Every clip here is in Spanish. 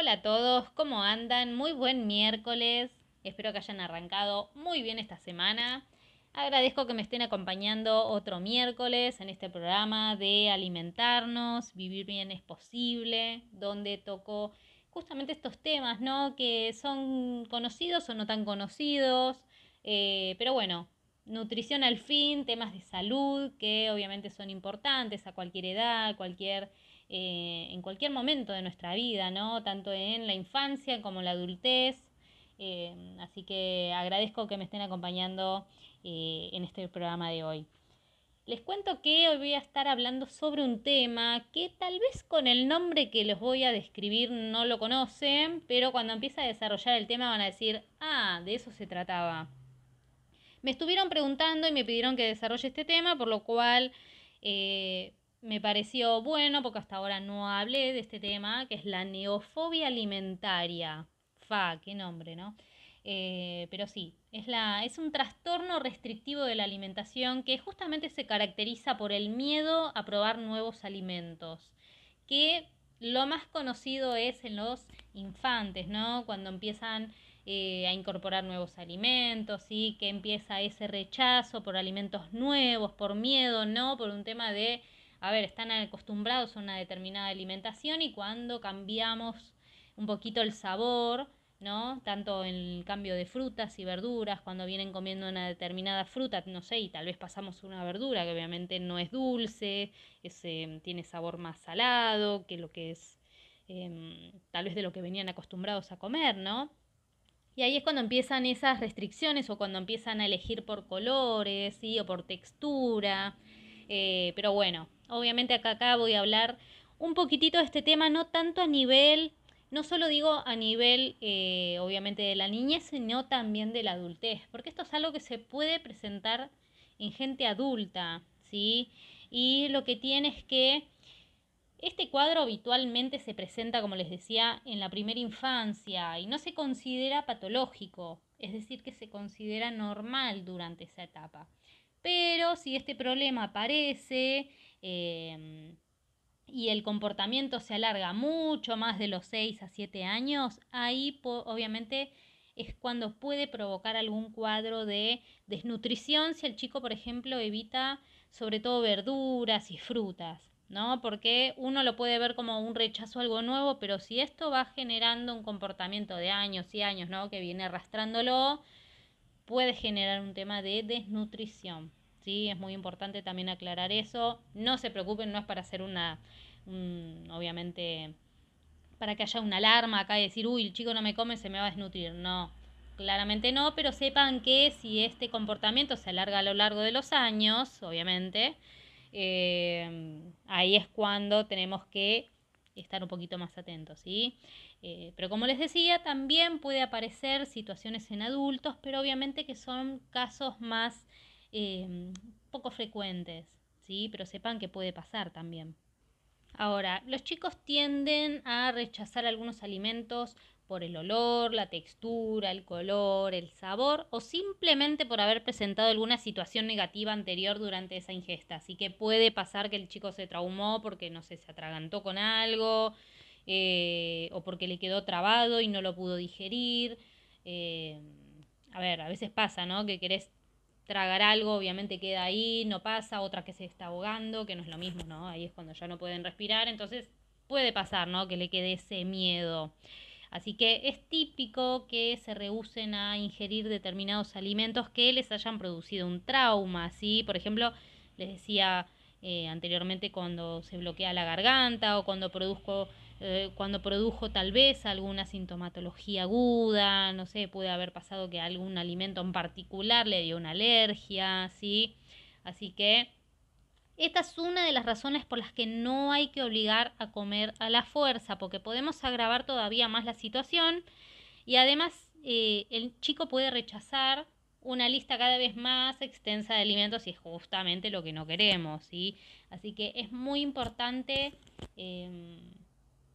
Hola a todos, ¿cómo andan? Muy buen miércoles. Espero que hayan arrancado muy bien esta semana. Agradezco que me estén acompañando otro miércoles en este programa de alimentarnos, vivir bien es posible, donde toco justamente estos temas, ¿no? Que son conocidos o no tan conocidos, eh, pero bueno, nutrición al fin, temas de salud que obviamente son importantes a cualquier edad, cualquier, eh, en cualquier momento de nuestra vida, ¿no? Tanto en la infancia como en la adultez. Eh, así que agradezco que me estén acompañando en este programa de hoy. Les cuento que hoy voy a estar hablando sobre un tema que tal vez con el nombre que les voy a describir no lo conocen, pero cuando empiece a desarrollar el tema van a decir, ah, de eso se trataba. Me estuvieron preguntando y me pidieron que desarrolle este tema, por lo cual eh, me pareció bueno, porque hasta ahora no hablé de este tema, que es la neofobia alimentaria. Fa, qué nombre, ¿no? Eh, pero sí, es, la, es un trastorno restrictivo de la alimentación que justamente se caracteriza por el miedo a probar nuevos alimentos, que lo más conocido es en los infantes, ¿no? Cuando empiezan eh, a incorporar nuevos alimentos, ¿sí? Que empieza ese rechazo por alimentos nuevos, por miedo, ¿no? Por un tema de, a ver, están acostumbrados a una determinada alimentación y cuando cambiamos un poquito el sabor, ¿no? Tanto en el cambio de frutas y verduras, cuando vienen comiendo una determinada fruta, no sé, y tal vez pasamos una verdura que obviamente no es dulce, eh, tiene sabor más salado que lo que es em, tal vez de lo que venían acostumbrados a comer, ¿no? Y ahí es cuando empiezan esas restricciones o cuando empiezan a elegir por colores, ¿sí? O por textura. Eh, pero bueno, obviamente acá, acá voy a hablar un poquitito de este tema, no tanto a nivel no solo digo a nivel, eh, obviamente, de la niñez, sino también de la adultez, porque esto es algo que se puede presentar en gente adulta, ¿sí? Y lo que tiene es que este cuadro habitualmente se presenta, como les decía, en la primera infancia y no se considera patológico, es decir, que se considera normal durante esa etapa. Pero si este problema aparece, eh, y el comportamiento se alarga mucho más de los 6 a 7 años, ahí obviamente es cuando puede provocar algún cuadro de desnutrición si el chico, por ejemplo, evita sobre todo verduras y frutas, ¿no? Porque uno lo puede ver como un rechazo a algo nuevo, pero si esto va generando un comportamiento de años y años, ¿no? Que viene arrastrándolo, puede generar un tema de desnutrición. ¿sí? Es muy importante también aclarar eso. No se preocupen, no es para hacer una, obviamente, para que haya una alarma acá y decir, uy, el chico no me come, se me va a desnutrir. No, claramente no, pero sepan que si este comportamiento se alarga a lo largo de los años, obviamente, eh, ahí es cuando tenemos que estar un poquito más atentos, ¿sí? Eh, pero como les decía, también puede aparecer situaciones en adultos, pero obviamente que son casos más Em, poco frecuentes, ¿sí? Pero sepan que puede pasar también. Ahora, los chicos tienden a rechazar algunos alimentos por el olor, la textura, el color, el sabor o simplemente por haber presentado alguna situación negativa anterior durante esa ingesta. Así que puede pasar que el chico se traumó porque, no sé, se atragantó con algo eh, o porque le quedó trabado y no lo pudo digerir. Eh, a ver, a veces pasa, ¿no? Que querés tragar algo, obviamente queda ahí, no pasa, otra que se está ahogando, que no es lo mismo, ¿no? Ahí es cuando ya no pueden respirar, entonces puede pasar, ¿no? Que le quede ese miedo. Así que es típico que se rehúsen a ingerir determinados alimentos que les hayan producido un trauma, ¿sí? Por ejemplo, les decía eh, anteriormente cuando se bloquea la garganta o cuando produzco eh, cuando produjo tal vez alguna sintomatología aguda, no sé, puede haber pasado que algún alimento en particular le dio una alergia, ¿sí? Así que esta es una de las razones por las que no hay que obligar a comer a la fuerza, porque podemos agravar todavía más la situación y además eh, el chico puede rechazar una lista cada vez más extensa de alimentos y es justamente lo que no queremos, ¿sí? Así que es muy importante em,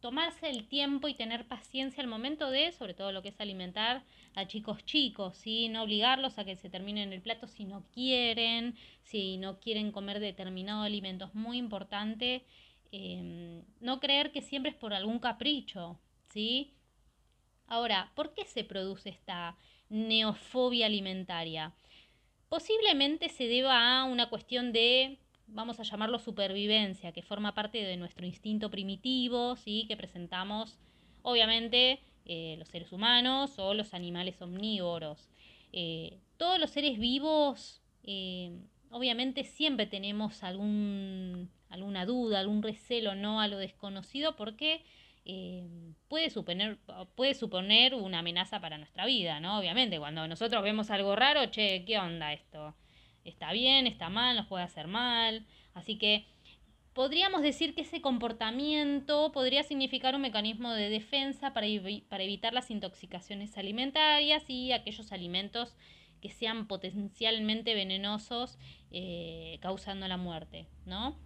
tomarse el tiempo y tener paciencia al momento de, sobre todo lo que es alimentar a chicos chicos, ¿sí? no obligarlos a que se terminen el plato si no quieren, si no quieren comer determinado alimento. Es muy importante em, no creer que siempre es por algún capricho, ¿sí? Ahora, ¿por qué se produce esta neofobia alimentaria? Posiblemente se deba a una cuestión de, vamos a llamarlo supervivencia, que forma parte de nuestro instinto primitivo, ¿sí? que presentamos, obviamente, eh, los seres humanos o los animales omnívoros. Eh, todos los seres vivos, eh, obviamente, siempre tenemos algún, alguna duda, algún recelo no a lo desconocido, porque puede, suponer, puede suponer una amenaza para nuestra vida, ¿no? Obviamente, cuando nosotros vemos algo raro, che, ¿qué onda esto? ¿Está bien? ¿Está mal? ¿Nos puede hacer mal? Así que podríamos decir que ese comportamiento podría significar un mecanismo de defensa para, para evitar las intoxicaciones alimentarias y aquellos alimentos que sean potencialmente venenosos eh, causando la muerte, ¿no?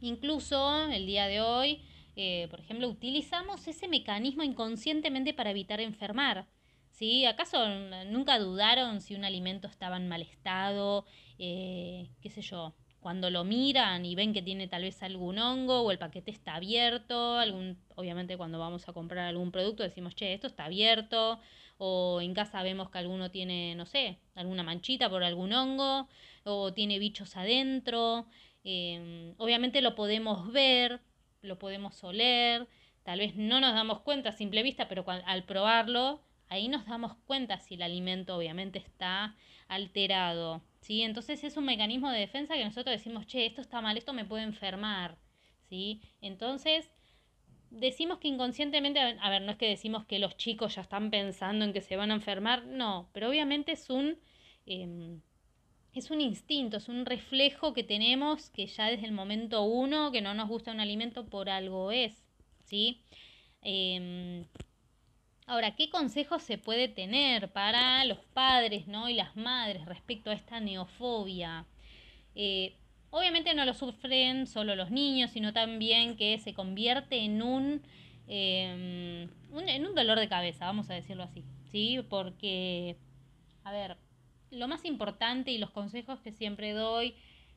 Incluso el día de hoy eh, por ejemplo, utilizamos ese mecanismo inconscientemente para evitar enfermar. ¿Sí? ¿Acaso nunca dudaron si un alimento estaba en mal estado? Eh, ¿Qué sé yo? Cuando lo miran y ven que tiene tal vez algún hongo o el paquete está abierto, algún, obviamente cuando vamos a comprar algún producto decimos, che, esto está abierto, o en casa vemos que alguno tiene, no sé, alguna manchita por algún hongo, o tiene bichos adentro. Eh, obviamente lo podemos ver, lo podemos oler, tal vez no nos damos cuenta a simple vista, pero al probarlo, ahí nos damos cuenta si el alimento obviamente está alterado, ¿sí? Entonces es un mecanismo de defensa que nosotros decimos, che, esto está mal, esto me puede enfermar, ¿sí? Entonces decimos que inconscientemente, a ver, no es que decimos que los chicos ya están pensando en que se van a enfermar, no, pero obviamente es un... Em, es un instinto, es un reflejo que tenemos que ya desde el momento uno que no nos gusta un alimento por algo es, ¿sí? Em, ahora, ¿qué consejos se puede tener para los padres ¿no? y las madres respecto a esta neofobia? Eh, obviamente no lo sufren solo los niños, sino también que se convierte en un, em, un, en un dolor de cabeza, vamos a decirlo así, ¿sí? Porque, a ver, lo más importante y los consejos que siempre doy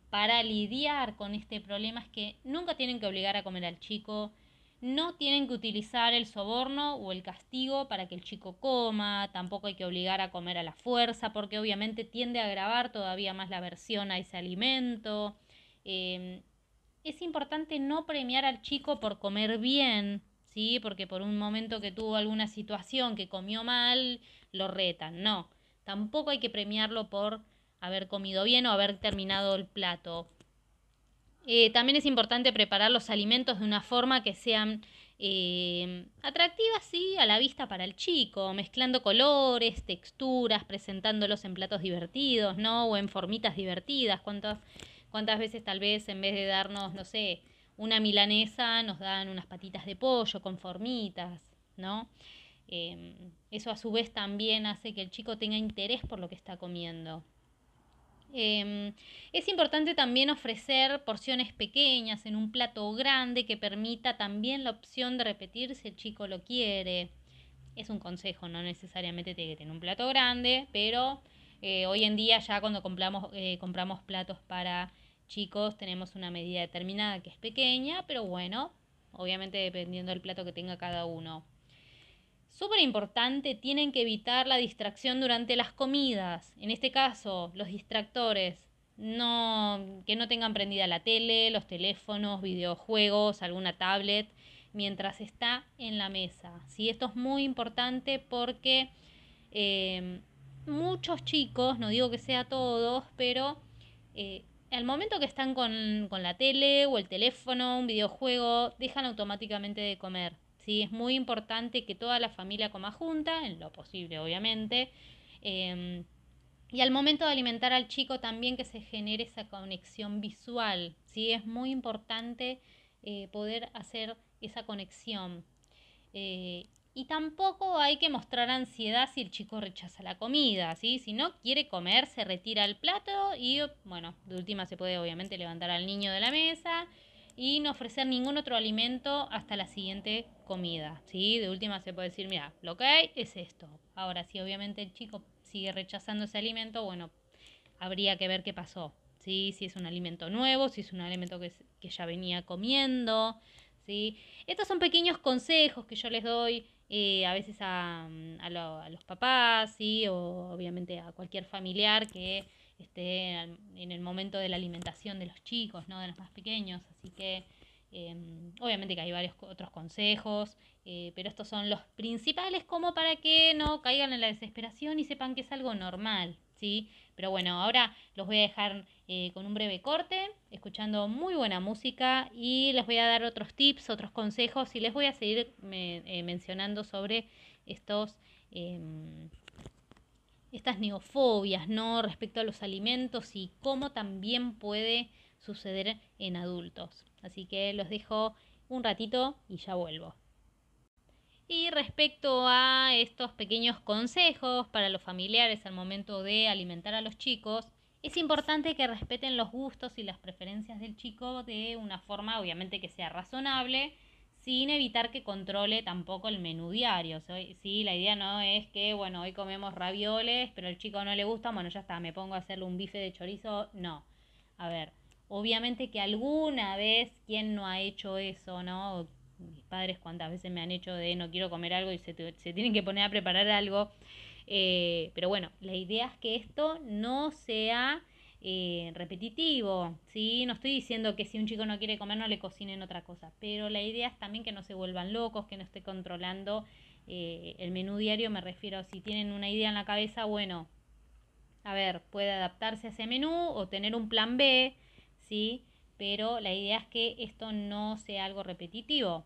para lidiar con este problema es que nunca tienen que obligar a comer al chico, no tienen que utilizar el soborno o el castigo para que el chico coma, tampoco hay que obligar a comer a la fuerza porque obviamente tiende a agravar todavía más la aversión a ese alimento. Em, es importante no premiar al chico por comer bien, ¿sí? Porque por un momento que tuvo alguna situación que comió mal, lo retan, no Tampoco hay que premiarlo por haber comido bien o haber terminado el plato. Eh, también es importante preparar los alimentos de una forma que sean eh, atractivas, sí, a la vista para el chico, mezclando colores, texturas, presentándolos en platos divertidos, ¿no? O en formitas divertidas. ¿Cuántas, cuántas veces tal vez en vez de darnos, no sé, una milanesa, nos dan unas patitas de pollo con formitas, ¿no? Em, eso a su vez también hace que el chico tenga interés por lo que está comiendo. Em, es importante también ofrecer porciones pequeñas en un plato grande que permita también la opción de repetir si el chico lo quiere. Es un consejo, no necesariamente tiene que tener un plato grande, pero eh, hoy en día ya cuando compramos, eh, compramos platos para chicos tenemos una medida determinada que es pequeña, pero bueno, obviamente dependiendo del plato que tenga cada uno. Súper importante, tienen que evitar la distracción durante las comidas. En este caso, los distractores. No, que no tengan prendida la tele, los teléfonos, videojuegos, alguna tablet, mientras está en la mesa. ¿sí? Esto es muy importante porque eh, muchos chicos, no digo que sea todos, pero eh, al momento que están con, con la tele o el teléfono, un videojuego, dejan automáticamente de comer. ¿Sí? Es muy importante que toda la familia coma junta, en lo posible obviamente. Em, y al momento de alimentar al chico también que se genere esa conexión visual, ¿sí? Es muy importante eh, poder hacer esa conexión. Eh, y tampoco hay que mostrar ansiedad si el chico rechaza la comida, ¿sí? Si no quiere comer, se retira el plato y, bueno, de última se puede obviamente levantar al niño de la mesa y no ofrecer ningún otro alimento hasta la siguiente comida, ¿sí? De última se puede decir, mira, lo que hay es esto. Ahora, si obviamente el chico sigue rechazando ese alimento, bueno, habría que ver qué pasó, ¿sí? Si es un alimento nuevo, si es un alimento que, que ya venía comiendo, ¿sí? Estos son pequeños consejos que yo les doy eh, a veces a, a, los papás, ¿sí? O obviamente a cualquier familiar que esté en el momento de la alimentación de los chicos, ¿no? De los más pequeños. Así que em, obviamente que hay varios otros consejos, eh, pero estos son los principales como para que no caigan en la desesperación y sepan que es algo normal, ¿sí? Pero bueno, ahora los voy a dejar eh, con un breve corte, escuchando muy buena música y les voy a dar otros tips, otros consejos y les voy a seguir eh, mencionando sobre estos, em, estas neofobias, ¿no? Respecto a los alimentos y cómo también puede suceder en adultos. Así que los dejo un ratito y ya vuelvo. Y respecto a estos pequeños consejos para los familiares al momento de alimentar a los chicos, es importante que respeten los gustos y las preferencias del chico de una forma obviamente que sea razonable, sin evitar que controle tampoco el menú diario. Sí, la idea no es que, bueno, hoy comemos ravioles, pero al chico no le gusta, bueno, ya está, me pongo a hacerle un bife de chorizo. No. A ver, obviamente que alguna vez, ¿quién no ha hecho eso, no? mis padres cuántas veces me han hecho de no quiero comer algo y se, tienen que poner a preparar algo. Eh, pero bueno, la idea es que esto no sea eh, repetitivo, ¿sí? No estoy diciendo que si un chico no quiere comer no le cocinen otra cosa, pero la idea es también que no se vuelvan locos, que no esté controlando eh, el menú diario, me refiero, si tienen una idea en la cabeza, bueno, a ver, puede adaptarse a ese menú o tener un plan B, ¿sí? pero la idea es que esto no sea algo repetitivo.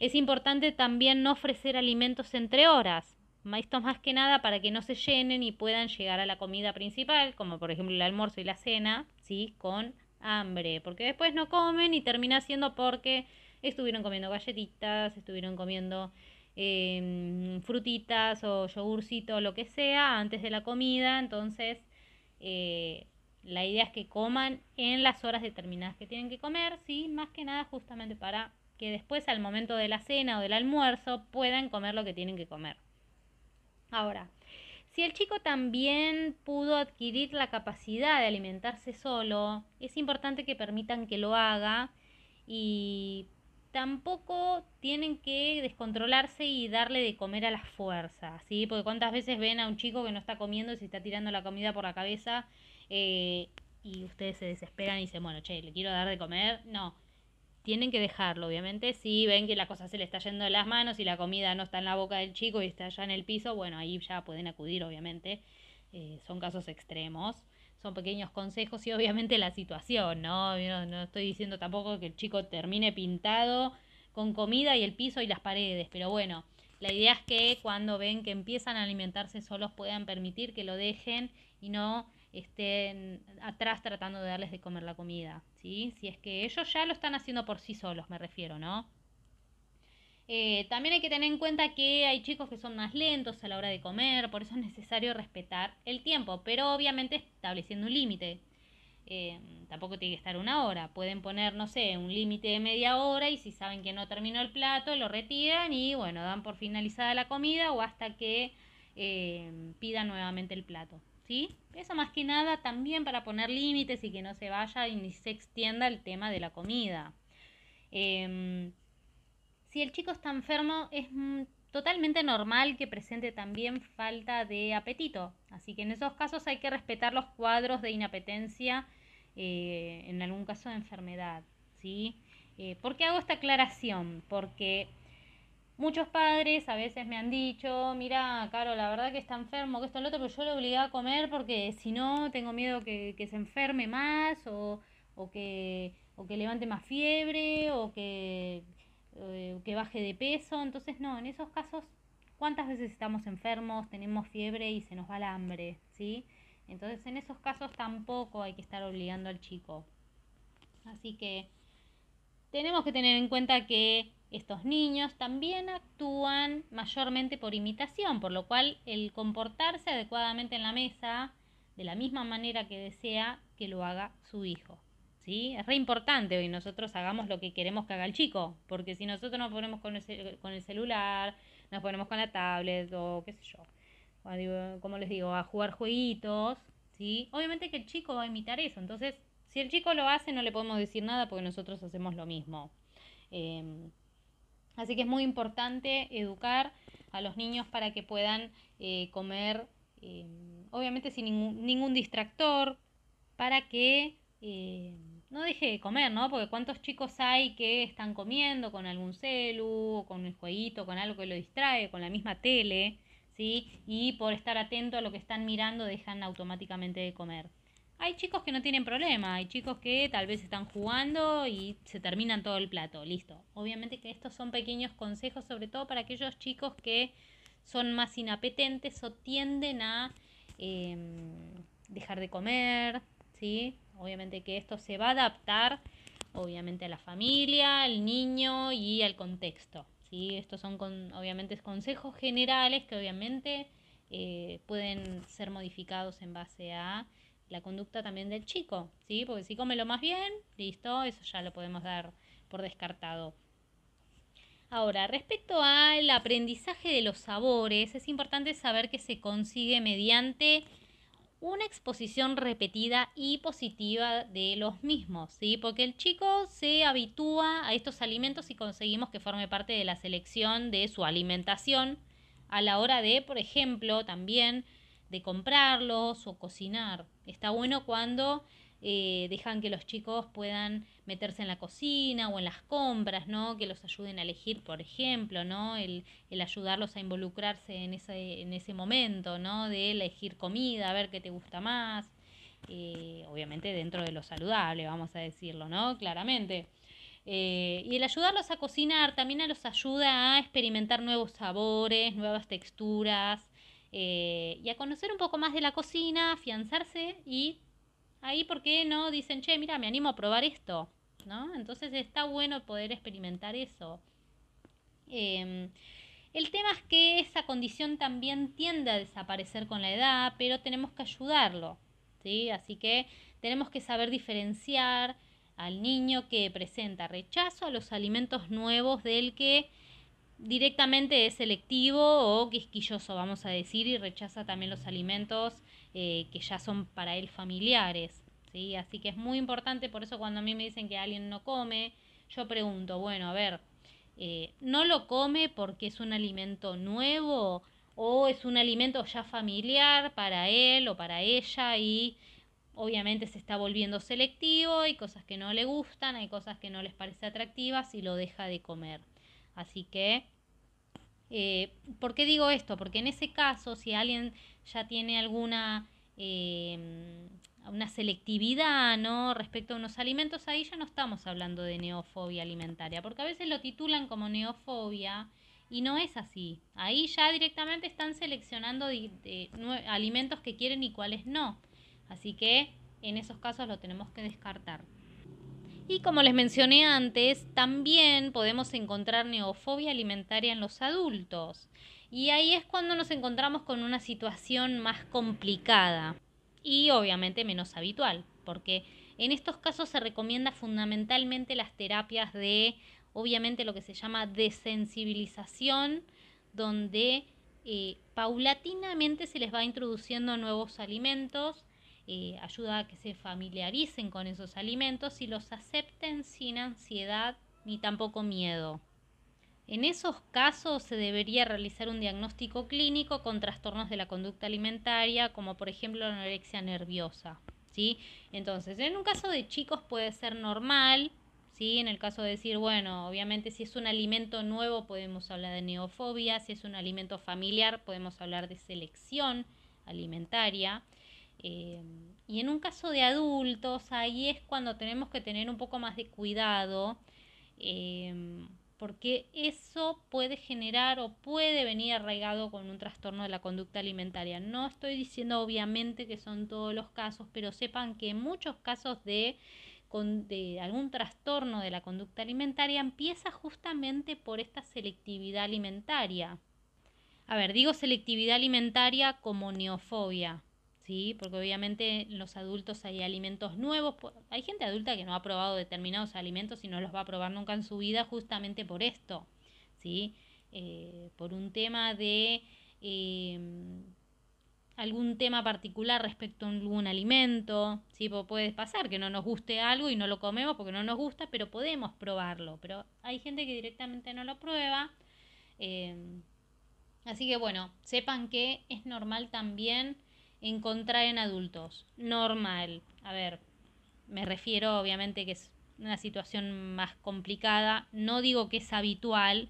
Es importante también no ofrecer alimentos entre horas. Esto más que nada para que no se llenen y puedan llegar a la comida principal, como por ejemplo el almuerzo y la cena, ¿sí? con hambre, porque después no comen y termina siendo porque estuvieron comiendo galletitas, estuvieron comiendo em, frutitas o yogurcito, lo que sea, antes de la comida, entonces eh, la idea es que coman en las horas determinadas que tienen que comer, ¿sí? Más que nada justamente para que después al momento de la cena o del almuerzo puedan comer lo que tienen que comer. Ahora, si el chico también pudo adquirir la capacidad de alimentarse solo, es importante que permitan que lo haga y tampoco tienen que descontrolarse y darle de comer a la fuerza, ¿sí? Porque cuántas veces ven a un chico que no está comiendo y se está tirando la comida por la cabeza eh, y ustedes se desesperan y dicen, bueno, che, le quiero dar de comer. No, tienen que dejarlo, obviamente. Si ven que la cosa se le está yendo de las manos y la comida no está en la boca del chico y está ya en el piso, bueno, ahí ya pueden acudir, obviamente. Eh, son casos extremos, son pequeños consejos y obviamente la situación, ¿no? ¿no? No estoy diciendo tampoco que el chico termine pintado con comida y el piso y las paredes, pero bueno, la idea es que cuando ven que empiezan a alimentarse solos puedan permitir que lo dejen y no estén atrás tratando de darles de comer la comida, ¿sí? Si es que ellos ya lo están haciendo por sí solos, me refiero, ¿no? Eh, también hay que tener en cuenta que hay chicos que son más lentos a la hora de comer, por eso es necesario respetar el tiempo, pero obviamente estableciendo un límite. Eh, tampoco tiene que estar una hora, pueden poner, no sé, un límite de media hora y si saben que no terminó el plato, lo retiran y bueno, dan por finalizada la comida o hasta que eh, pidan nuevamente el plato. Eso más que nada también para poner límites y que no se vaya y ni se extienda el tema de la comida. Em, si el chico está enfermo, es totalmente normal que presente también falta de apetito. Así que en esos casos hay que respetar los cuadros de inapetencia eh, en algún caso de enfermedad. ¿sí? Eh, ¿Por qué hago esta aclaración? Porque Muchos padres a veces me han dicho, mira, Caro, la verdad que está enfermo, que esto, lo otro, pero yo le obligaba a comer porque si no tengo miedo que, se enferme más o, que, o que levante más fiebre o que, eh, que baje de peso. Entonces, no, en esos casos, ¿cuántas veces estamos enfermos, tenemos fiebre y se nos va el hambre? ¿Sí? Entonces, en esos casos tampoco hay que estar obligando al chico. Así que tenemos que tener en cuenta que estos niños también actúan mayormente por imitación, por lo cual el comportarse adecuadamente en la mesa, de la misma manera que desea que lo haga su hijo. ¿sí? Es re importante hoy nosotros hagamos lo que queremos que haga el chico, porque si nosotros nos ponemos con el, con el celular, nos ponemos con la tablet o qué sé yo, como les digo, a jugar jueguitos, ¿sí? obviamente que el chico va a imitar eso. Entonces, si el chico lo hace, no le podemos decir nada porque nosotros hacemos lo mismo. Em, así que es muy importante educar a los niños para que puedan eh, comer, em, obviamente sin ningún, ningún, distractor, para que em, no deje de comer, ¿no? Porque cuántos chicos hay que están comiendo con algún celu, con un jueguito, con algo que lo distrae, con la misma tele, ¿sí? Y por estar atento a lo que están mirando dejan automáticamente de comer. Hay chicos que no tienen problema, hay chicos que tal vez están jugando y se terminan todo el plato, listo. Obviamente que estos son pequeños consejos, sobre todo para aquellos chicos que son más inapetentes o tienden a em, dejar de comer, ¿sí? Obviamente que esto se va a adaptar, obviamente, a la familia, al niño y al contexto, ¿sí? Estos son, con, obviamente, consejos generales que obviamente eh, pueden ser modificados en base a la conducta también del chico, ¿sí? Porque si come lo más bien, listo, eso ya lo podemos dar por descartado. Ahora, respecto al aprendizaje de los sabores, es importante saber que se consigue mediante una exposición repetida y positiva de los mismos, ¿sí? Porque el chico se habitúa a estos alimentos y conseguimos que forme parte de la selección de su alimentación a la hora de, por ejemplo, también de comprarlos o cocinar. Está bueno cuando eh, dejan que los chicos puedan meterse en la cocina o en las compras, ¿no? Que los ayuden a elegir, por ejemplo, ¿no? El, el ayudarlos a involucrarse en ese, en ese momento, ¿no? De elegir comida, a ver qué te gusta más. Eh, obviamente dentro de lo saludable, vamos a decirlo, ¿no? Claramente. Eh, y el ayudarlos a cocinar también los ayuda a experimentar nuevos sabores, nuevas texturas, eh, y a conocer un poco más de la cocina, afianzarse y ahí, ¿por qué no? Dicen, che, mira, me animo a probar esto, ¿no? Entonces está bueno poder experimentar eso. Em, el tema es que esa condición también tiende a desaparecer con la edad, pero tenemos que ayudarlo, ¿sí? Así que tenemos que saber diferenciar al niño que presenta rechazo a los alimentos nuevos del que directamente es selectivo o quisquilloso, vamos a decir, y rechaza también los alimentos eh, que ya son para él familiares. ¿sí? Así que es muy importante, por eso cuando a mí me dicen que alguien no come, yo pregunto, bueno, a ver, eh, ¿no lo come porque es un alimento nuevo o es un alimento ya familiar para él o para ella y obviamente se está volviendo selectivo, hay cosas que no le gustan, hay cosas que no les parece atractivas y lo deja de comer. Así que, eh, ¿por qué digo esto? Porque en ese caso, si alguien ya tiene alguna em, una selectividad ¿no? respecto a unos alimentos, ahí ya no estamos hablando de neofobia alimentaria, porque a veces lo titulan como neofobia y no es así. Ahí ya directamente están seleccionando alimentos que quieren y cuáles no. Así que en esos casos lo tenemos que descartar. Y como les mencioné antes, también podemos encontrar neofobia alimentaria en los adultos. Y ahí es cuando nos encontramos con una situación más complicada y obviamente menos habitual, porque en estos casos se recomienda fundamentalmente las terapias de, obviamente, lo que se llama desensibilización, donde eh, paulatinamente se les va introduciendo nuevos alimentos eh, ayuda a que se familiaricen con esos alimentos y los acepten sin ansiedad ni tampoco miedo. En esos casos se debería realizar un diagnóstico clínico con trastornos de la conducta alimentaria, como por ejemplo la anorexia nerviosa. ¿sí? Entonces, en un caso de chicos puede ser normal, ¿sí? en el caso de decir, bueno, obviamente si es un alimento nuevo podemos hablar de neofobia, si es un alimento familiar podemos hablar de selección alimentaria. Eh, y en un caso de adultos, ahí es cuando tenemos que tener un poco más de cuidado, eh, porque eso puede generar o puede venir arraigado con un trastorno de la conducta alimentaria. No estoy diciendo obviamente que son todos los casos, pero sepan que muchos casos de, de algún trastorno de la conducta alimentaria empieza justamente por esta selectividad alimentaria. A ver, digo selectividad alimentaria como neofobia, ¿sí? Porque obviamente en los adultos hay alimentos nuevos. Hay gente adulta que no ha probado determinados alimentos y no los va a probar nunca en su vida justamente por esto, ¿sí? Eh, por un tema de... Em, algún tema particular respecto a algún alimento. ¿sí? Puede pasar que no nos guste algo y no lo comemos porque no nos gusta, pero podemos probarlo. Pero hay gente que directamente no lo prueba. Eh, así que bueno, sepan que es normal también encontrar en adultos. Normal. A ver, me refiero obviamente que es una situación más complicada. No digo que es habitual,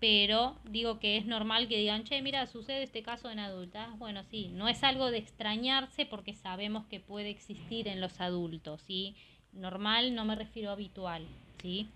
pero digo que es normal que digan, che, mira, sucede este caso en adultas. Bueno, sí, no es algo de extrañarse porque sabemos que puede existir en los adultos, ¿sí? Normal no me refiero a habitual, ¿sí?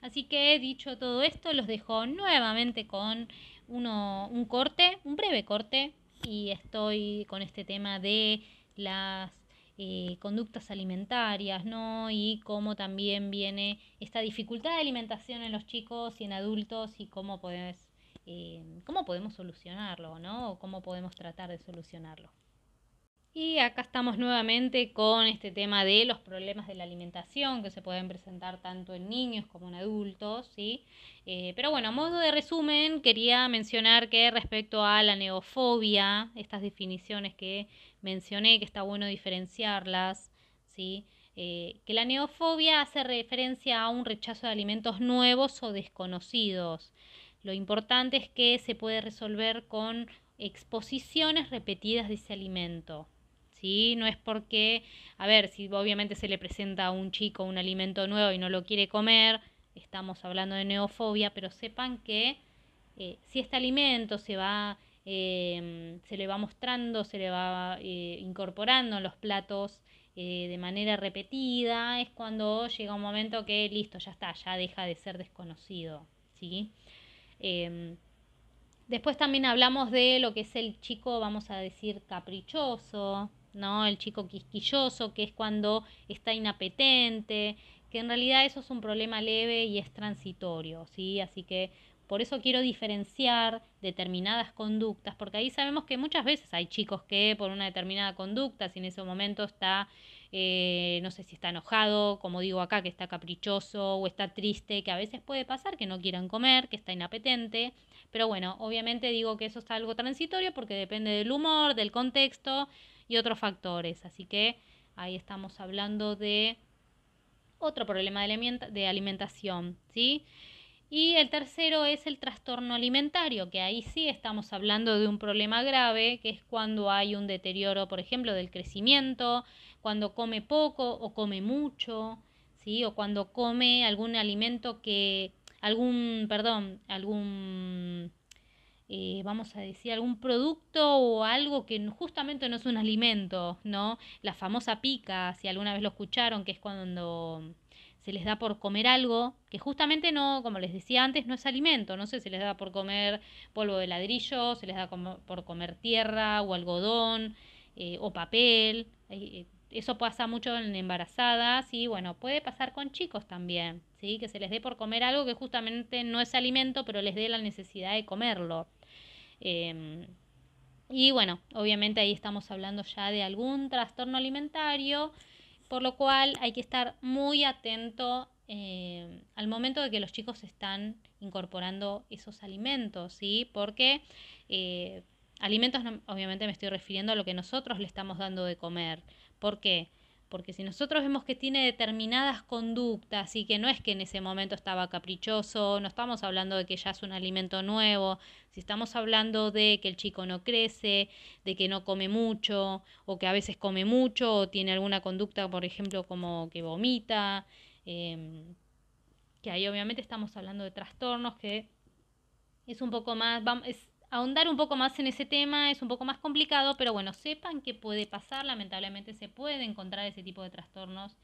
Así que dicho todo esto, los dejo nuevamente con uno, un corte, un breve corte, y estoy con este tema de las eh, conductas alimentarias, ¿no? Y cómo también viene esta dificultad de alimentación en los chicos y en adultos y cómo, podés, eh, cómo podemos solucionarlo, ¿no? O cómo podemos tratar de solucionarlo. Y acá estamos nuevamente con este tema de los problemas de la alimentación que se pueden presentar tanto en niños como en adultos, ¿sí? Eh, pero bueno, a modo de resumen, quería mencionar que respecto a la neofobia, estas definiciones que mencioné, que está bueno diferenciarlas, ¿sí? Eh, que la neofobia hace referencia a un rechazo de alimentos nuevos o desconocidos. Lo importante es que se puede resolver con exposiciones repetidas de ese alimento. No es porque, a ver, si obviamente se le presenta a un chico un alimento nuevo y no lo quiere comer, estamos hablando de neofobia, pero sepan que eh, si este alimento se va, em, se le va mostrando, se le va eh, incorporando en los platos eh, de manera repetida, es cuando llega un momento que listo, ya está, ya deja de ser desconocido, ¿sí? Em, después también hablamos de lo que es el chico, vamos a decir, caprichoso, ¿no? El chico quisquilloso, que es cuando está inapetente, que en realidad eso es un problema leve y es transitorio, ¿sí? Así que por eso quiero diferenciar determinadas conductas, porque ahí sabemos que muchas veces hay chicos que por una determinada conducta, si en ese momento está, eh, no sé si está enojado, como digo acá, que está caprichoso o está triste, que a veces puede pasar que no quieran comer, que está inapetente, pero bueno, obviamente digo que eso es algo transitorio porque depende del humor, del contexto, y otros factores. Así que ahí estamos hablando de otro problema de alimentación, ¿sí? Y el tercero es el trastorno alimentario, que ahí sí estamos hablando de un problema grave, que es cuando hay un deterioro, por ejemplo, del crecimiento, cuando come poco o come mucho, ¿sí? O cuando come algún alimento que, algún, perdón, algún eh, vamos a decir, algún producto o algo que justamente no es un alimento, ¿no? La famosa pica, si alguna vez lo escucharon, que es cuando se les da por comer algo que justamente no, como les decía antes, no es alimento, no sé, se les da por comer polvo de ladrillo, se les da por comer tierra o algodón eh, o papel, eh, eso pasa mucho en embarazadas y bueno, puede pasar con chicos también, ¿sí? Que se les dé por comer algo que justamente no es alimento, pero les dé la necesidad de comerlo. Em, y bueno, obviamente ahí estamos hablando ya de algún trastorno alimentario, por lo cual hay que estar muy atento em, al momento de que los chicos están incorporando esos alimentos, ¿sí? Porque eh, alimentos, obviamente me estoy refiriendo a lo que nosotros le estamos dando de comer. ¿Por qué? Porque si nosotros vemos que tiene determinadas conductas y que no es que en ese momento estaba caprichoso, no estamos hablando de que ya es un alimento nuevo, si estamos hablando de que el chico no crece, de que no come mucho, o que a veces come mucho, o tiene alguna conducta, por ejemplo, como que vomita, em, que ahí obviamente estamos hablando de trastornos que es un poco más, ahondar un poco más en ese tema es un poco más complicado, pero bueno, sepan que puede pasar, lamentablemente se puede encontrar ese tipo de trastornos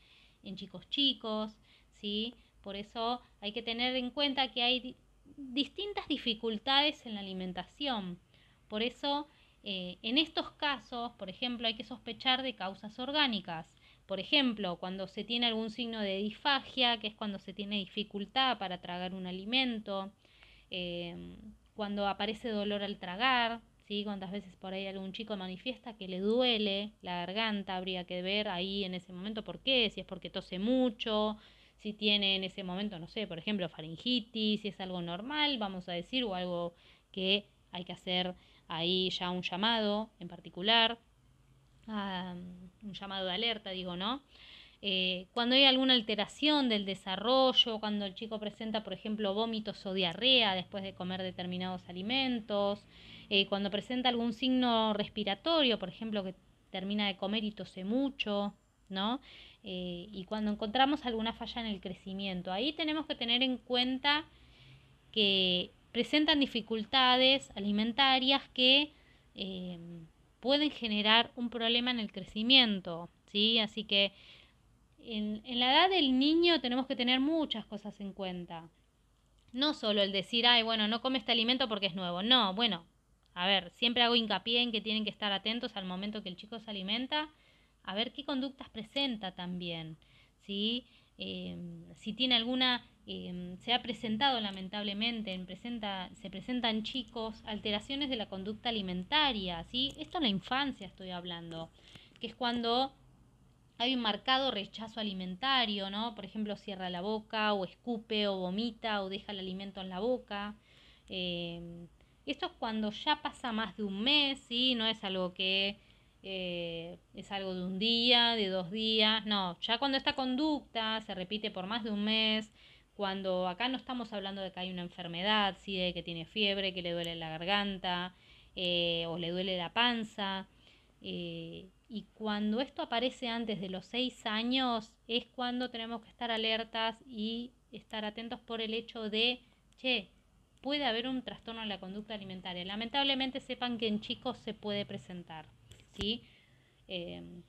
en chicos chicos, ¿sí? Por eso hay que tener en cuenta que hay distintas dificultades en la alimentación. Por eso, eh, en estos casos, por ejemplo, hay que sospechar de causas orgánicas. Por ejemplo, cuando se tiene algún signo de disfagia, que es cuando se tiene dificultad para tragar un alimento, eh, cuando aparece dolor al tragar, ¿sí? Cuántas veces por ahí algún chico manifiesta que le duele la garganta, habría que ver ahí en ese momento por qué, si es porque tose mucho, si tiene en ese momento, no sé, por ejemplo, faringitis, si es algo normal, vamos a decir, o algo que hay que hacer ahí ya un llamado en particular, un llamado de alerta, digo, ¿no? Eh, cuando hay alguna alteración del desarrollo, cuando el chico presenta, por ejemplo, vómitos o diarrea después de comer determinados alimentos, eh, cuando presenta algún signo respiratorio, por ejemplo, que termina de comer y tose mucho, ¿no? Eh, y cuando encontramos alguna falla en el crecimiento, ahí tenemos que tener en cuenta que presentan dificultades alimentarias que pueden generar un problema en el crecimiento, ¿sí? Así que en, la edad del niño tenemos que tener muchas cosas en cuenta. No solo el decir, ay, bueno, no come este alimento porque es nuevo. No, bueno, a ver, siempre hago hincapié en que tienen que estar atentos al momento que el chico se alimenta, a ver qué conductas presenta también, ¿sí? Em, si tiene alguna, em, se ha presentado lamentablemente, se presentan chicos alteraciones de la conducta alimentaria, ¿sí? Esto en la infancia estoy hablando, que es cuando hay un marcado rechazo alimentario, ¿no? Por ejemplo, cierra la boca o escupe o vomita o deja el alimento en la boca. Eh, esto es cuando ya pasa más de un mes, ¿sí? No es algo que eh, es algo de un día, de dos días, no, ya cuando esta conducta se repite por más de un mes, cuando acá no estamos hablando de que hay una enfermedad, ¿sí? de que tiene fiebre, que le duele la garganta eh, o le duele la panza, y cuando esto aparece antes de los seis años es cuando tenemos que estar alertas y estar atentos por el hecho de, che, puede haber un trastorno en la conducta alimentaria. Lamentablemente sepan que en chicos se puede presentar, ¿sí? Em,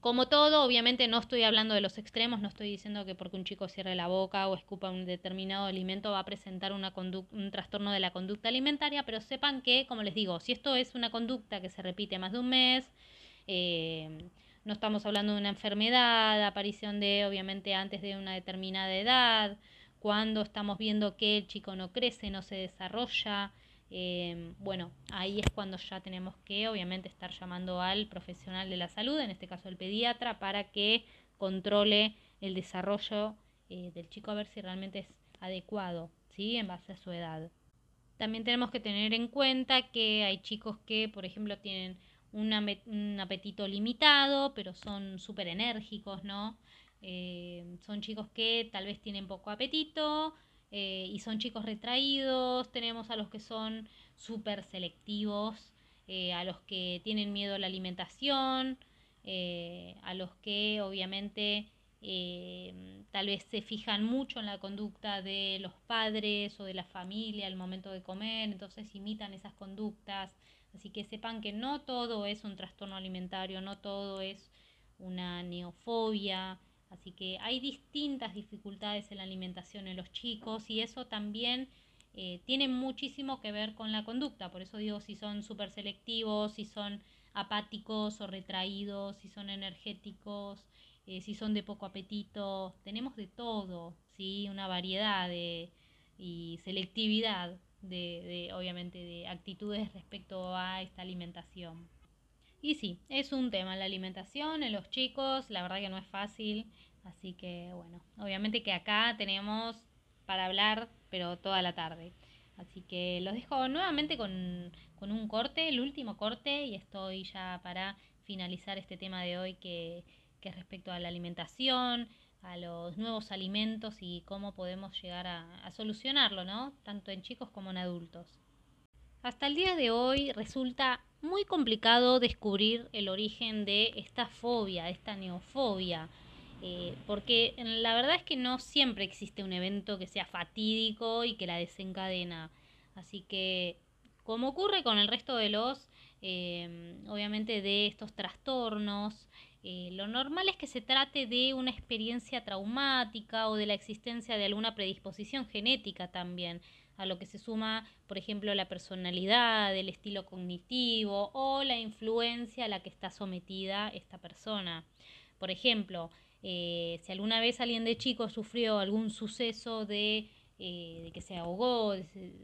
como todo, obviamente no estoy hablando de los extremos, no estoy diciendo que porque un chico cierre la boca o escupa un determinado alimento va a presentar una un trastorno de la conducta alimentaria, pero sepan que, como les digo, si esto es una conducta que se repite más de un mes, eh, no estamos hablando de una enfermedad, aparición de, obviamente, antes de una determinada edad, cuando estamos viendo que el chico no crece, no se desarrolla. Eh, bueno, ahí es cuando ya tenemos que, obviamente, estar llamando al profesional de la salud, en este caso el pediatra, para que controle el desarrollo eh, del chico a ver si realmente es adecuado, ¿sí? En base a su edad. También tenemos que tener en cuenta que hay chicos que, por ejemplo, tienen un, apetito limitado, pero son súper enérgicos, ¿no? Eh, son chicos que tal vez tienen poco apetito eh, y son chicos retraídos, tenemos a los que son súper selectivos, eh, a los que tienen miedo a la alimentación, a los que obviamente tal vez se fijan mucho en la conducta de los padres o de la familia al momento de comer, entonces imitan esas conductas. Así que sepan que no todo es un trastorno alimentario, no todo es una neofobia. Así que hay distintas dificultades en la alimentación en los chicos y eso también eh, tiene muchísimo que ver con la conducta. Por eso digo si son súper selectivos, si son apáticos o retraídos, si son energéticos, eh, si son de poco apetito. Tenemos de todo, ¿sí? Una variedad de, y selectividad de, obviamente, de actitudes respecto a esta alimentación. Y sí, es un tema la alimentación en los chicos, la verdad que no es fácil, así que bueno, obviamente que acá tenemos para hablar, pero toda la tarde. Así que los dejo nuevamente con, con un corte, el último corte, y estoy ya para finalizar este tema de hoy que, que es respecto a la alimentación, a los nuevos alimentos y cómo podemos llegar a, solucionarlo, ¿no? Tanto en chicos como en adultos. Hasta el día de hoy resulta muy complicado descubrir el origen de esta fobia, esta neofobia, eh, porque la verdad es que no siempre existe un evento que sea fatídico y que la desencadena. Así que, como ocurre con el resto de los, eh, obviamente, de estos trastornos, eh, lo normal es que se trate de una experiencia traumática o de la existencia de alguna predisposición genética también, a lo que se suma, por ejemplo, la personalidad, el estilo cognitivo o la influencia a la que está sometida esta persona. Por ejemplo, eh, si alguna vez alguien de chico sufrió algún suceso de, eh, de que se ahogó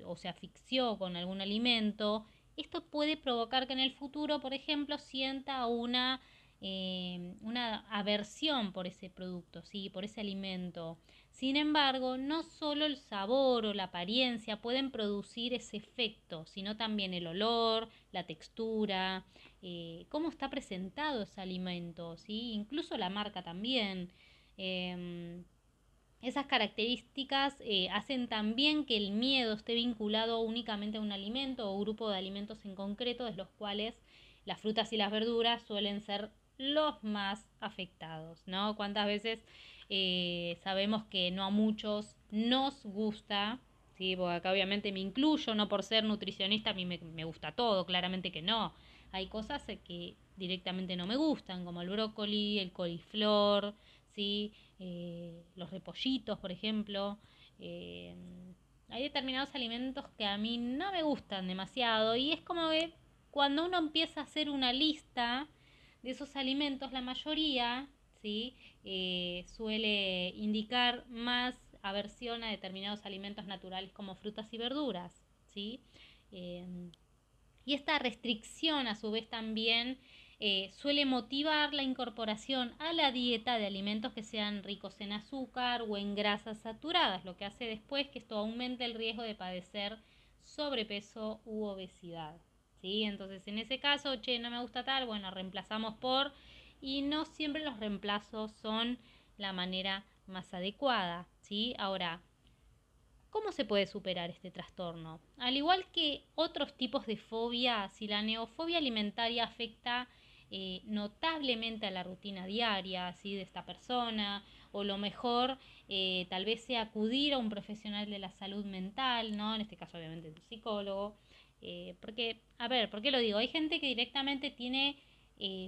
o se asfixió con algún alimento, esto puede provocar que en el futuro, por ejemplo, sienta una eh, una aversión por ese producto, ¿sí? por ese alimento. Sin embargo, no solo el sabor o la apariencia pueden producir ese efecto, sino también el olor, la textura, eh, cómo está presentado ese alimento, ¿sí? incluso la marca también. Em, esas características eh, hacen también que el miedo esté vinculado únicamente a un alimento o grupo de alimentos en concreto, de los cuales las frutas y las verduras suelen ser los más afectados, ¿no? ¿Cuántas veces eh, sabemos que no a muchos nos gusta? Sí, porque acá obviamente me incluyo, no por ser nutricionista, a mí me, gusta todo, claramente que no. Hay cosas que directamente no me gustan, como el brócoli, el coliflor, ¿sí? Eh, los repollitos, por ejemplo. Eh, hay determinados alimentos que a mí no me gustan demasiado y es como que cuando uno empieza a hacer una lista de esos alimentos, la mayoría ¿sí? Eh, suele indicar más aversión a determinados alimentos naturales como frutas y verduras. ¿sí? y esta restricción a su vez también eh, suele motivar la incorporación a la dieta de alimentos que sean ricos en azúcar o en grasas saturadas, lo que hace después que esto aumente el riesgo de padecer sobrepeso u obesidad. ¿Sí? Entonces, en ese caso, che, no me gusta tal, bueno, reemplazamos por, y no siempre los reemplazos son la manera más adecuada. ¿sí? Ahora, ¿Cómo se puede superar este trastorno? Al igual que otros tipos de fobia, si la neofobia alimentaria afecta eh, notablemente a la rutina diaria ¿sí? de esta persona, o lo mejor eh, tal vez sea acudir a un profesional de la salud mental, ¿no? En este caso obviamente un psicólogo. Eh, porque, a ver, ¿por qué lo digo? Hay gente que directamente tiene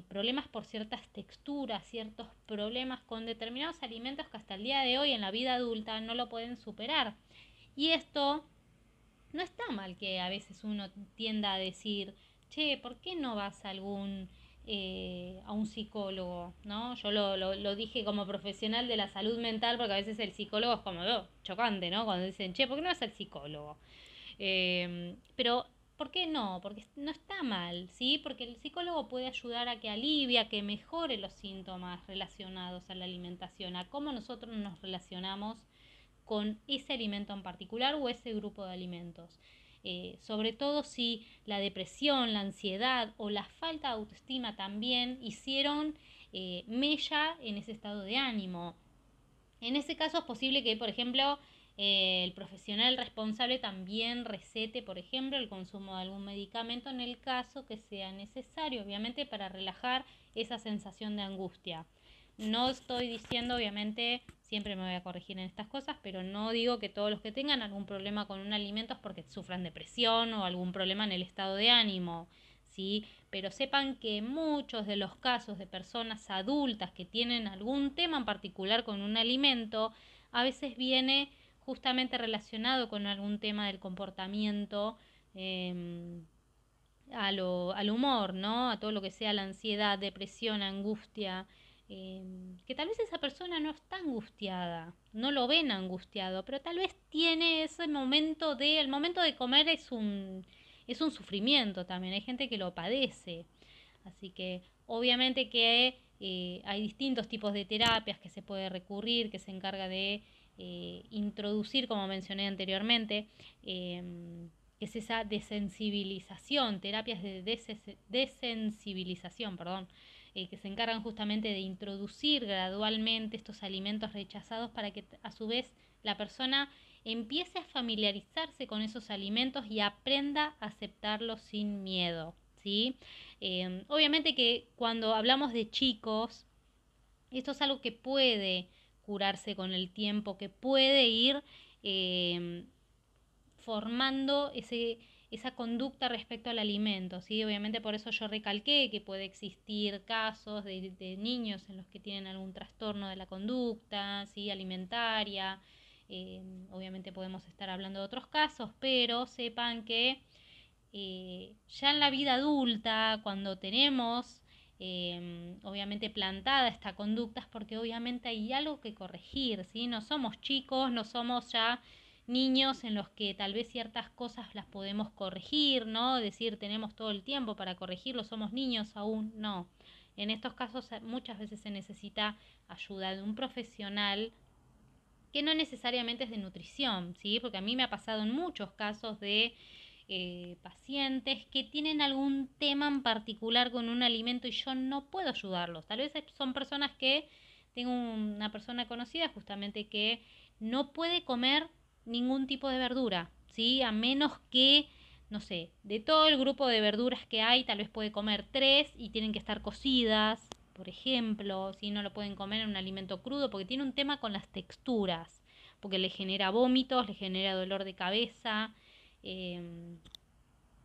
problemas por ciertas texturas, ciertos problemas con determinados alimentos que hasta el día de hoy en la vida adulta no lo pueden superar. Y esto no está mal que a veces uno tienda a decir, che, ¿por qué no vas a algún eh, a un psicólogo, ¿no? Yo lo, lo, dije como profesional de la salud mental porque a veces el psicólogo es como oh, chocante, ¿no? Cuando dicen, che, ¿por qué no vas al psicólogo? Pero, ¿por qué no? Porque no está mal, ¿sí? Porque el psicólogo puede ayudar a que alivie, que mejore los síntomas relacionados a la alimentación, a cómo nosotros nos relacionamos con ese alimento en particular o ese grupo de alimentos. Eh, sobre todo si la depresión, la ansiedad o la falta de autoestima también hicieron eh, mella en ese estado de ánimo. En ese caso es posible que, por ejemplo, eh, el profesional responsable también recete, por ejemplo, el consumo de algún medicamento en el caso que sea necesario, obviamente, para relajar esa sensación de angustia. No estoy diciendo, obviamente, siempre me voy a corregir en estas cosas, pero no digo que todos los que tengan algún problema con un alimento es porque sufran depresión o algún problema en el estado de ánimo, ¿sí? Pero sepan que muchos de los casos de personas adultas que tienen algún tema en particular con un alimento, a veces viene justamente relacionado con algún tema del comportamiento, em, al humor, ¿no? A todo lo que sea la ansiedad, depresión, angustia. Em, que tal vez esa persona no está angustiada, no lo ven angustiado, pero tal vez tiene ese momento de, el momento de comer es un, es un sufrimiento también, hay gente que lo padece. Así que obviamente que eh, hay distintos tipos de terapias que se puede recurrir, que se encarga de eh, introducir, como mencioné anteriormente, em, es esa desensibilización, terapias de desensibilización, perdón, eh, que se encargan justamente de introducir gradualmente estos alimentos rechazados para que a su vez la persona empiece a familiarizarse con esos alimentos y aprenda a aceptarlos sin miedo. ¿sí? Em, obviamente que cuando hablamos de chicos, esto es algo que puede curarse con el tiempo, que puede ir em, formando ese, esa conducta respecto al alimento, ¿sí? Obviamente por eso yo recalqué que puede existir casos de, niños en los que tienen algún trastorno de la conducta, ¿sí? Alimentaria, eh, obviamente podemos estar hablando de otros casos, pero sepan que eh, ya en la vida adulta, cuando tenemos eh, obviamente plantada esta conducta, es porque obviamente hay algo que corregir, ¿sí? No somos chicos, no somos ya niños en los que tal vez ciertas cosas las podemos corregir, ¿no? Decir, tenemos todo el tiempo para corregirlo, somos niños aún, no. En estos casos eh, muchas veces se necesita ayuda de un profesional que no necesariamente es de nutrición, ¿sí? Porque a mí me ha pasado en muchos casos de eh, pacientes que tienen algún tema en particular con un alimento y yo no puedo ayudarlos. Tal vez son personas que, tengo una persona conocida justamente que no puede comer ningún tipo de verdura, ¿sí? A menos que, no sé, de todo el grupo de verduras que hay, tal vez puede comer tres y tienen que estar cocidas, por ejemplo, si no lo pueden comer en un alimento crudo, porque tiene un tema con las texturas, porque le genera vómitos, le genera dolor de cabeza, Em,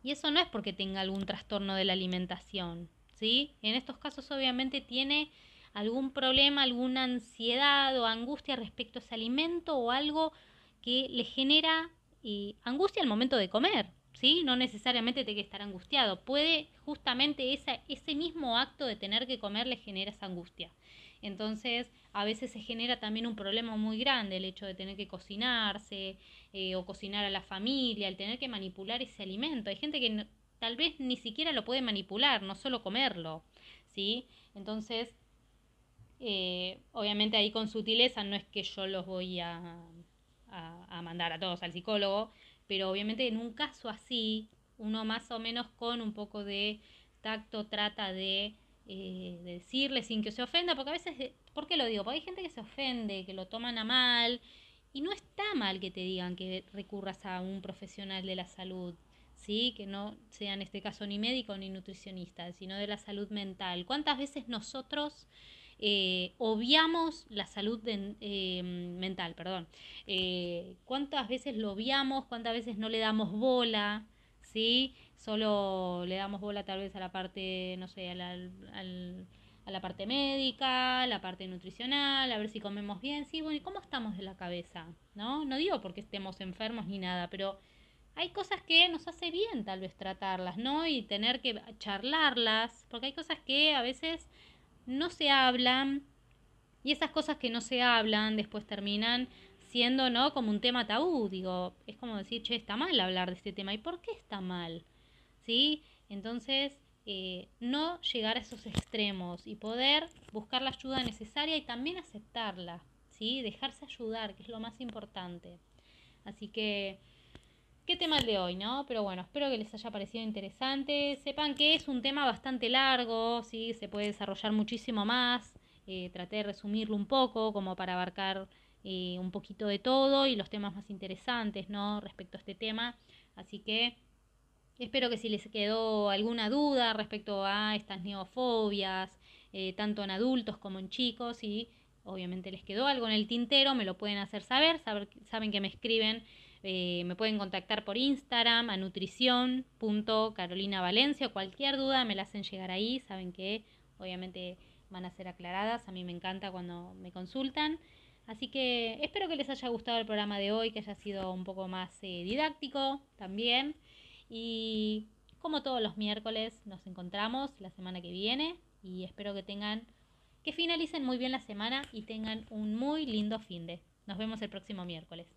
y eso no es porque tenga algún trastorno de la alimentación, ¿sí? En estos casos obviamente tiene algún problema, alguna ansiedad o angustia respecto a ese alimento o algo que le genera eh, angustia al momento de comer, ¿sí? No necesariamente tiene que estar angustiado, puede justamente ese mismo acto de tener que comer le genera esa angustia. Entonces, a veces se genera también un problema muy grande el hecho de tener que cocinarse eh, o cocinar a la familia, el tener que manipular ese alimento. Hay gente que tal vez ni siquiera lo puede manipular, no solo comerlo, ¿sí? Entonces, eh, obviamente ahí con sutileza no es que yo los voy a, a mandar a todos al psicólogo, pero obviamente en un caso así, uno más o menos con un poco de tacto trata de eh, decirle sin que se ofenda, porque a veces, ¿por qué lo digo? Porque hay gente que se ofende, que lo toman a mal, y no está mal que te digan que recurras a un profesional de la salud, ¿sí? Que no sea en este caso ni médico ni nutricionista, sino de la salud mental. ¿Cuántas veces nosotros eh, obviamos la salud mental, perdón? ¿Cuántas veces lo obviamos? ¿Cuántas veces no le damos bola? ¿Sí? solo le damos bola tal vez a la parte, no sé, a la, a la parte médica, la parte nutricional, a ver si comemos bien, sí, bueno, ¿y cómo estamos de la cabeza? ¿No? No digo porque estemos enfermos ni nada, pero hay cosas que nos hace bien tal vez tratarlas, ¿no? Y tener que charlarlas, porque hay cosas que a veces no se hablan y esas cosas que no se hablan después terminan siendo, ¿no? Como un tema tabú, digo, es como decir, che, está mal hablar de este tema. ¿Y por qué está mal? ¿sí? Entonces, eh, no llegar a esos extremos y poder buscar la ayuda necesaria y también aceptarla, ¿sí? Dejarse ayudar, que es lo más importante. Así que, qué tema el de hoy, ¿no? Pero bueno, espero que les haya parecido interesante. Sepan que es un tema bastante largo, ¿sí? Se puede desarrollar muchísimo más. Eh, traté de resumirlo un poco como para abarcar eh, un poquito de todo y los temas más interesantes, ¿no? Respecto a este tema. Así que Espero que si les quedó alguna duda respecto a estas neofobias, eh, tanto en adultos como en chicos, y obviamente les quedó algo en el tintero, me lo pueden hacer saber, saben que me escriben, eh, me pueden contactar por Instagram a nutrición.carolinavalencia, cualquier duda me la hacen llegar ahí, saben que obviamente van a ser aclaradas, a mí me encanta cuando me consultan. Así que espero que les haya gustado el programa de hoy, que haya sido un poco más eh, didáctico también. Y como todos los miércoles nos encontramos la semana que viene y espero que tengan, que finalicen muy bien la semana y tengan un muy lindo fin de. Nos vemos el próximo miércoles.